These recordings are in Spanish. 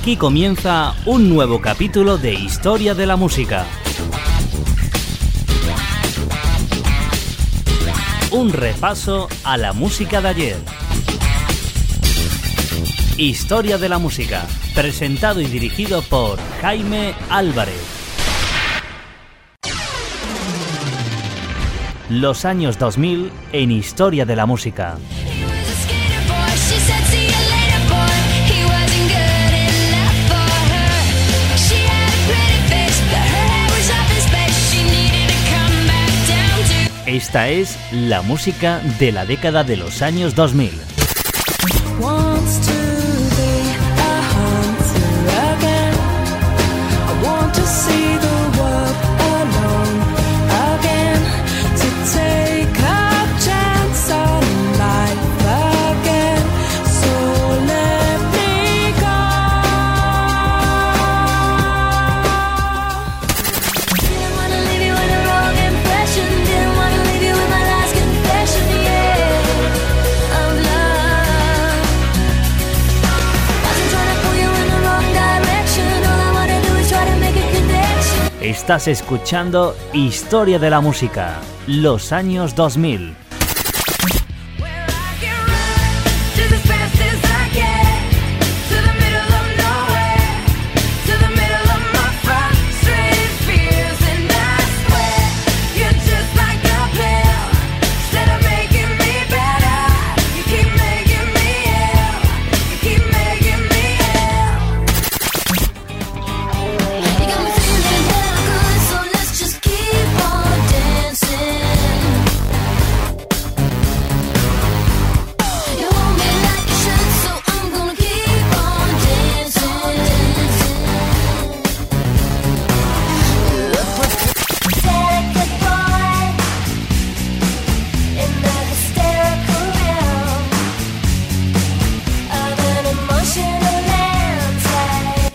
Aquí comienza un nuevo capítulo de Historia de la Música. Un repaso a la música de ayer. Historia de la Música, presentado y dirigido por Jaime Álvarez. Los años 2000 en Historia de la Música. Esta es la música de la década de los años 2000. Estás escuchando Historia de la Música, los años 2000.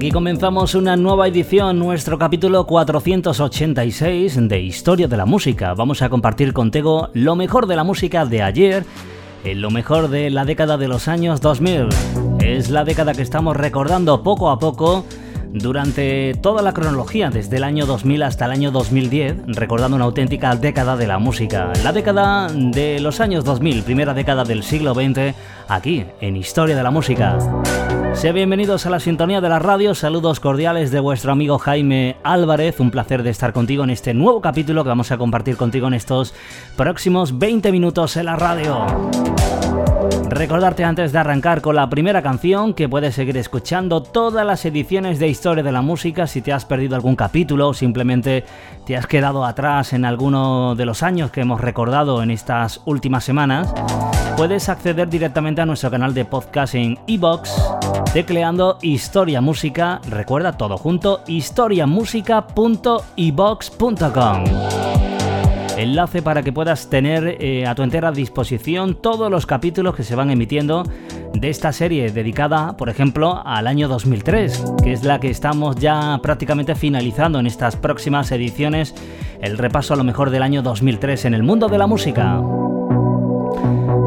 Aquí comenzamos una nueva edición, nuestro capítulo 486 de Historia de la Música. Vamos a compartir contigo lo mejor de la música de ayer, eh, lo mejor de la década de los años 2000. Es la década que estamos recordando poco a poco durante toda la cronología, desde el año 2000 hasta el año 2010, recordando una auténtica década de la música. La década de los años 2000, primera década del siglo XX, aquí en Historia de la Música. Sean bienvenidos a la sintonía de la radio, saludos cordiales de vuestro amigo Jaime Álvarez, un placer de estar contigo en este nuevo capítulo que vamos a compartir contigo en estos próximos 20 minutos en la radio. Recordarte antes de arrancar con la primera canción que puedes seguir escuchando todas las ediciones de Historia de la Música. Si te has perdido algún capítulo o simplemente te has quedado atrás en alguno de los años que hemos recordado en estas últimas semanas, puedes acceder directamente a nuestro canal de podcast en iBox tecleando Historia Música, recuerda todo junto, historiamusica.ibox.com. enlace para que puedas tener eh, a tu entera disposición todos los capítulos que se van emitiendo de esta serie dedicada, por ejemplo, al año 2003, que es la que estamos ya prácticamente finalizando en estas próximas ediciones, el repaso a lo mejor del año 2003 en el mundo de la música.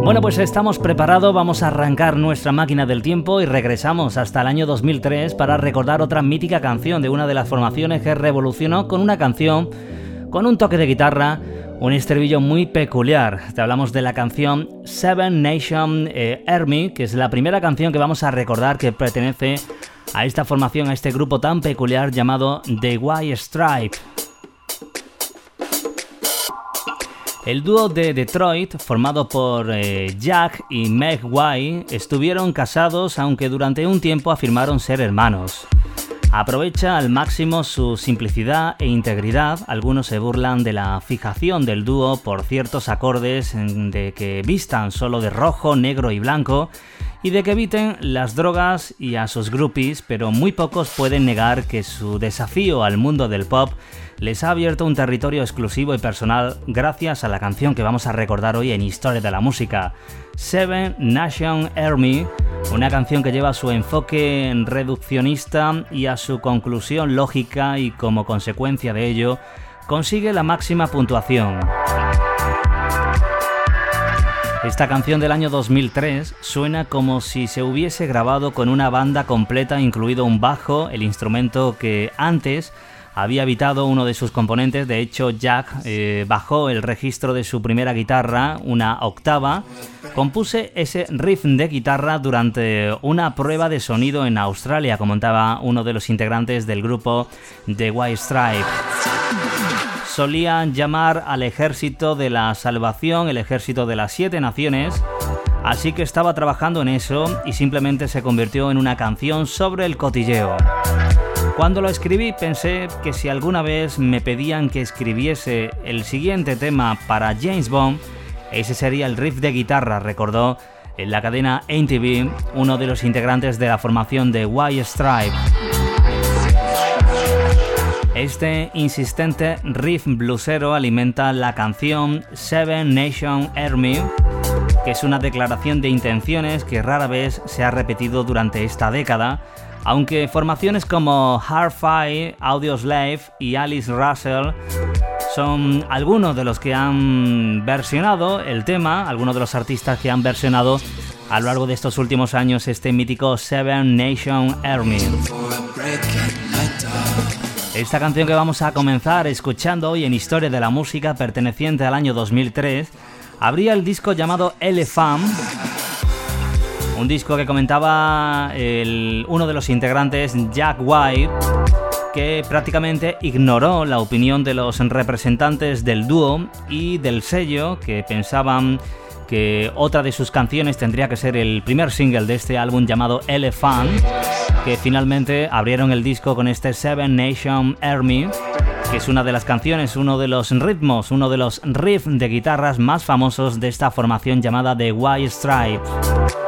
Bueno, pues estamos preparados, vamos a arrancar nuestra máquina del tiempo y regresamos hasta el año 2003 para recordar otra mítica canción de una de las formaciones que revolucionó con una canción con un toque de guitarra, un estribillo muy peculiar. Te hablamos de la canción Seven Nation eh, Army, que es la primera canción que vamos a recordar que pertenece a esta formación, a este grupo tan peculiar llamado The White Stripe. El dúo de Detroit, formado por eh, Jack y Meg White, estuvieron casados aunque durante un tiempo afirmaron ser hermanos. Aprovecha al máximo su simplicidad e integridad. Algunos se burlan de la fijación del dúo por ciertos acordes de que vistan solo de rojo, negro y blanco y de que eviten las drogas y a sus groupies, pero muy pocos pueden negar que su desafío al mundo del pop les ha abierto un territorio exclusivo y personal gracias a la canción que vamos a recordar hoy en Historia de la Música, Seven Nation Army, una canción que lleva su enfoque reduccionista y a su conclusión lógica y como consecuencia de ello consigue la máxima puntuación. Esta canción del año 2003 suena como si se hubiese grabado con una banda completa, incluido un bajo, el instrumento que antes había evitado uno de sus componentes. De hecho, Jack eh, bajó el registro de su primera guitarra, una octava. Compuse ese riff de guitarra durante una prueba de sonido en Australia, comentaba uno de los integrantes del grupo The White Stripe. Solían llamar al ejército de la salvación el ejército de las siete naciones, así que estaba trabajando en eso y simplemente se convirtió en una canción sobre el cotilleo. Cuando lo escribí pensé que si alguna vez me pedían que escribiese el siguiente tema para James Bond, ese sería el riff de guitarra, recordó en la cadena NTV uno de los integrantes de la formación de White Stripe. Este insistente riff bluesero alimenta la canción Seven Nation Army, que es una declaración de intenciones que rara vez se ha repetido durante esta década aunque formaciones como Hardfire, Audioslave y Alice Russell son algunos de los que han versionado el tema, algunos de los artistas que han versionado a lo largo de estos últimos años este mítico Seven Nation Army. Esta canción que vamos a comenzar escuchando hoy en Historia de la Música perteneciente al año 2003 abría el disco llamado Elephant un disco que comentaba uno de los integrantes, Jack White, que prácticamente ignoró la opinión de los representantes del dúo y del sello que pensaban que otra de sus canciones tendría que ser el primer single de este álbum llamado Elephant, que finalmente abrieron el disco con este Seven Nation Army, que es una de las canciones, uno de los ritmos, uno de los riffs de guitarras más famosos de esta formación llamada The White Stripes.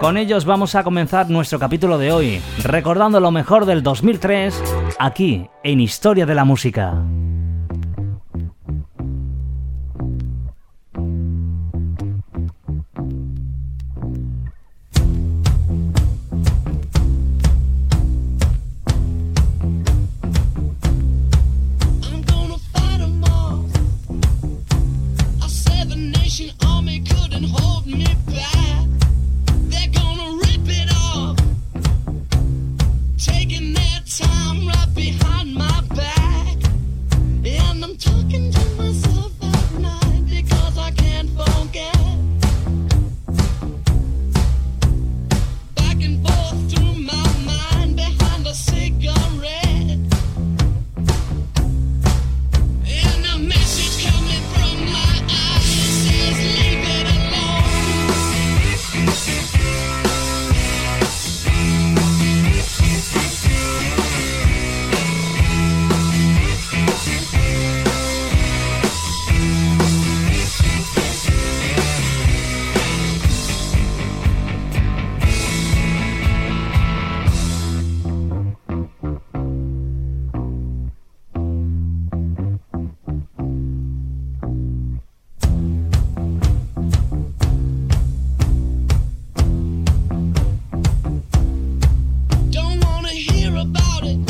Con ellos vamos a comenzar nuestro capítulo de hoy, recordando lo mejor del 2003, aquí en Historia de la Música. about.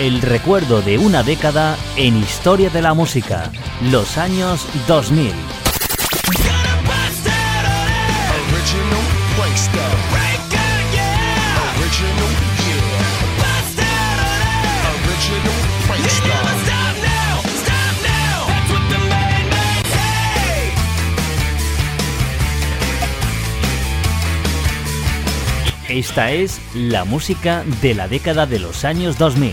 El recuerdo de una década en historia de la música, los años 2000. Esta es la música de la década de los años 2000.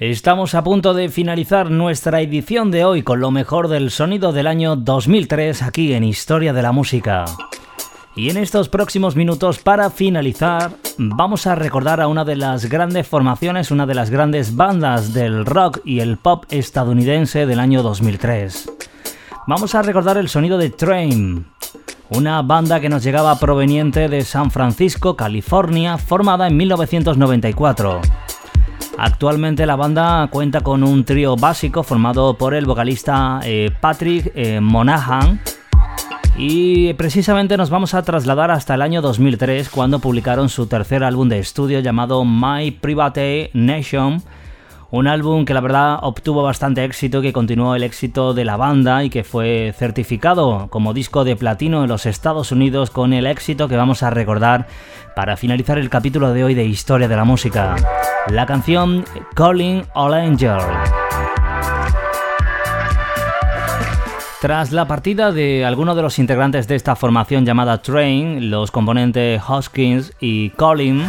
Estamos a punto de finalizar nuestra edición de hoy con lo mejor del sonido del año 2003 aquí en Historia de la Música. Y en estos próximos minutos, para finalizar, vamos a recordar a una de las grandes formaciones, una de las grandes bandas del rock y el pop estadounidense del año 2003. Vamos a recordar el sonido de Train, una banda que nos llegaba proveniente de San Francisco, California, formada en 1994. Actualmente la banda cuenta con un trío básico formado por el vocalista eh, Patrick eh, Monahan y precisamente nos vamos a trasladar hasta el año 2003 cuando publicaron su tercer álbum de estudio llamado My Private Nation un álbum que la verdad obtuvo bastante éxito, que continuó el éxito de la banda y que fue certificado como disco de platino en los Estados Unidos con el éxito que vamos a recordar para finalizar el capítulo de hoy de Historia de la Música. La canción Calling All Angel. Tras la partida de algunos de los integrantes de esta formación llamada Train, los componentes Hoskins y Colin,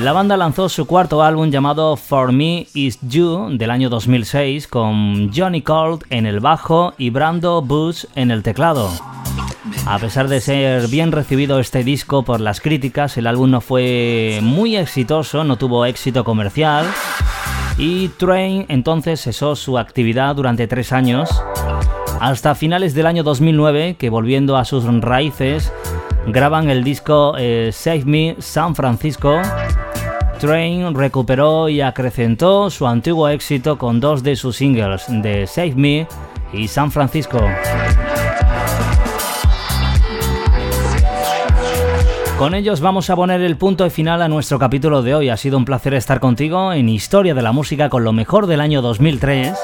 la banda lanzó su cuarto álbum llamado For Me Is You del año 2006 con Johnny Colt en el bajo y Brando Bush en el teclado. A pesar de ser bien recibido este disco por las críticas, el álbum no fue muy exitoso, no tuvo éxito comercial y Train entonces cesó su actividad durante tres años hasta finales del año 2009 que volviendo a sus raíces graban el disco eh, Save Me San Francisco Train recuperó y acrecentó su antiguo éxito con dos de sus singles, de Save Me y San Francisco. Con ellos vamos a poner el punto final a nuestro capítulo de hoy. Ha sido un placer estar contigo en Historia de la Música con lo mejor del año 2003.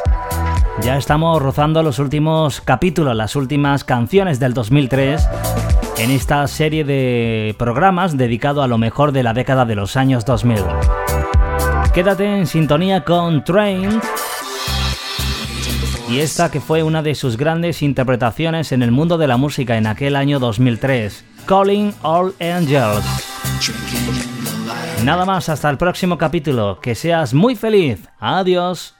Ya estamos rozando los últimos capítulos, las últimas canciones del 2003 en esta serie de programas dedicado a lo mejor de la década de los años 2000. Quédate en sintonía con Train y esta que fue una de sus grandes interpretaciones en el mundo de la música en aquel año 2003, Calling All Angels. Nada más, hasta el próximo capítulo, que seas muy feliz, adiós.